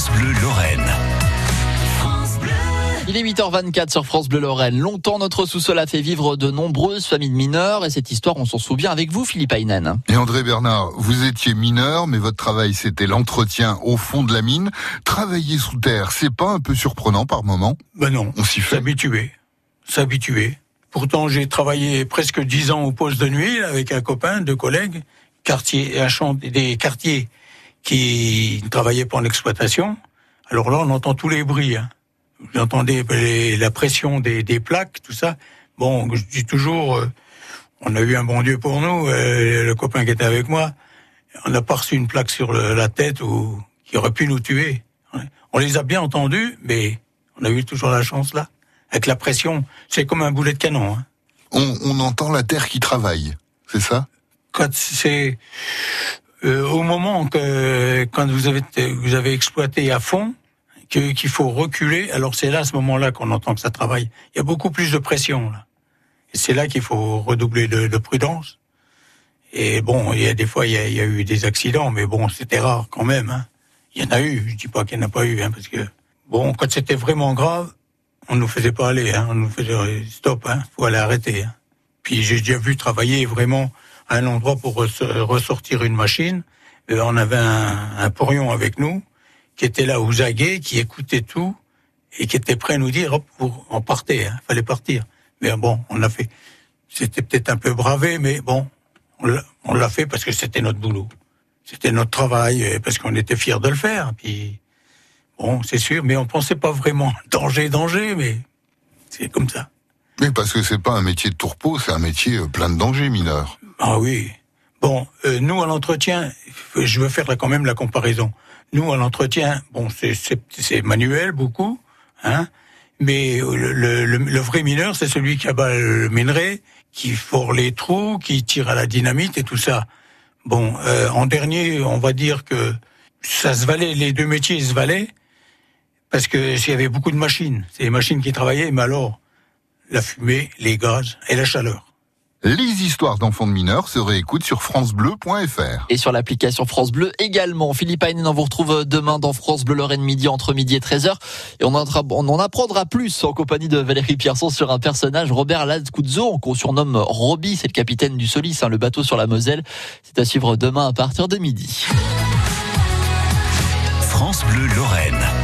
France Bleu Lorraine. Il est 8h24 sur France Bleu Lorraine. Longtemps, notre sous-sol a fait vivre de nombreuses familles de mineurs et cette histoire, on s'en souvient avec vous, Philippe Aynen. Et André Bernard, vous étiez mineur, mais votre travail, c'était l'entretien au fond de la mine. Travailler sous terre, c'est pas un peu surprenant par moment? Ben non, On s'y fait. s'habituer, s'habituer. Pourtant, j'ai travaillé presque dix ans au poste de nuit avec un copain, deux collègues, quartier, un champ, des quartiers qui travaillaient pour l'exploitation. Alors là, on entend tous les bruits. Hein. Vous entendez les- la pression des, des plaques, tout ça. Bon, je dis toujours, euh, on a eu un bon Dieu pour nous. euh, le copain qui était avec moi, on n'a pas reçu une plaque sur le- la tête ou qui aurait pu nous tuer. Ouais. On les a bien entendus, mais on a eu toujours la chance là. Avec la pression, c'est comme un boulet de canon. Hein. On, on entend la terre qui travaille, c'est ça? Quand c'est euh, au moment que quand vous avez vous avez exploité à fond, qu'il faut reculer, alors c'est là à ce moment-là qu'on entend que ça travaille. Il y a beaucoup plus de pression là, c'est là qu'il faut redoubler de, de prudence. Et bon, il y a des fois il y a, il y a eu des accidents, mais bon, c'était rare quand même. Hein. Il y en a eu, je dis pas qu'il n'y en a pas eu, hein, parce que bon, quand c'était vraiment grave, on nous faisait pas aller, hein, on nous faisait stop, hein, faut aller arrêter. Hein. Puis j'ai déjà vu travailler vraiment à un endroit pour res- ressortir une machine. Euh, on avait un, un porion avec nous qui était là aux aguets, qui écoutait tout et qui était prêt à nous dire hop, en partez, hein, fallait partir. Mais bon, on a fait. C'était peut-être un peu bravé, mais bon, on l'a- on l'a fait parce que c'était notre boulot, c'était notre travail, et parce qu'on était fiers de le faire. Puis bon, c'est sûr, mais on pensait pas vraiment danger, danger, mais c'est comme ça. Oui, parce que c'est pas un métier de tourpeau, c'est un métier euh, plein de dangers mineurs. Ah oui. Bon, euh, nous à l'entretien, je veux faire quand même la comparaison. Nous à l'entretien, bon, c'est manuel beaucoup, hein. Mais le, le, le- le vrai mineur, c'est celui qui abat le minerai, qui fore les trous, qui tire à la dynamite et tout ça. Bon, euh, en dernier, on va dire que ça se valait, les deux métiers se valaient, parce que s'il y avait beaucoup de machines, c'est les machines qui travaillaient, mais alors la fumée, les gaz et la chaleur. Les histoires d'enfants de mineurs se réécoutent sur francebleu.fr. Et sur l'application France Bleu également. Philippe Aynen, on vous retrouve demain dans France Bleu Lorraine midi entre midi et 13h. Et on en, on en apprendra plus en compagnie de Valérie Pierson sur un personnage, Robert Ladkoudzo, qu'on surnomme Robbie, c'est le capitaine du Solis, hein, le bateau sur la Moselle. C'est à suivre demain à partir de midi. France Bleu Lorraine.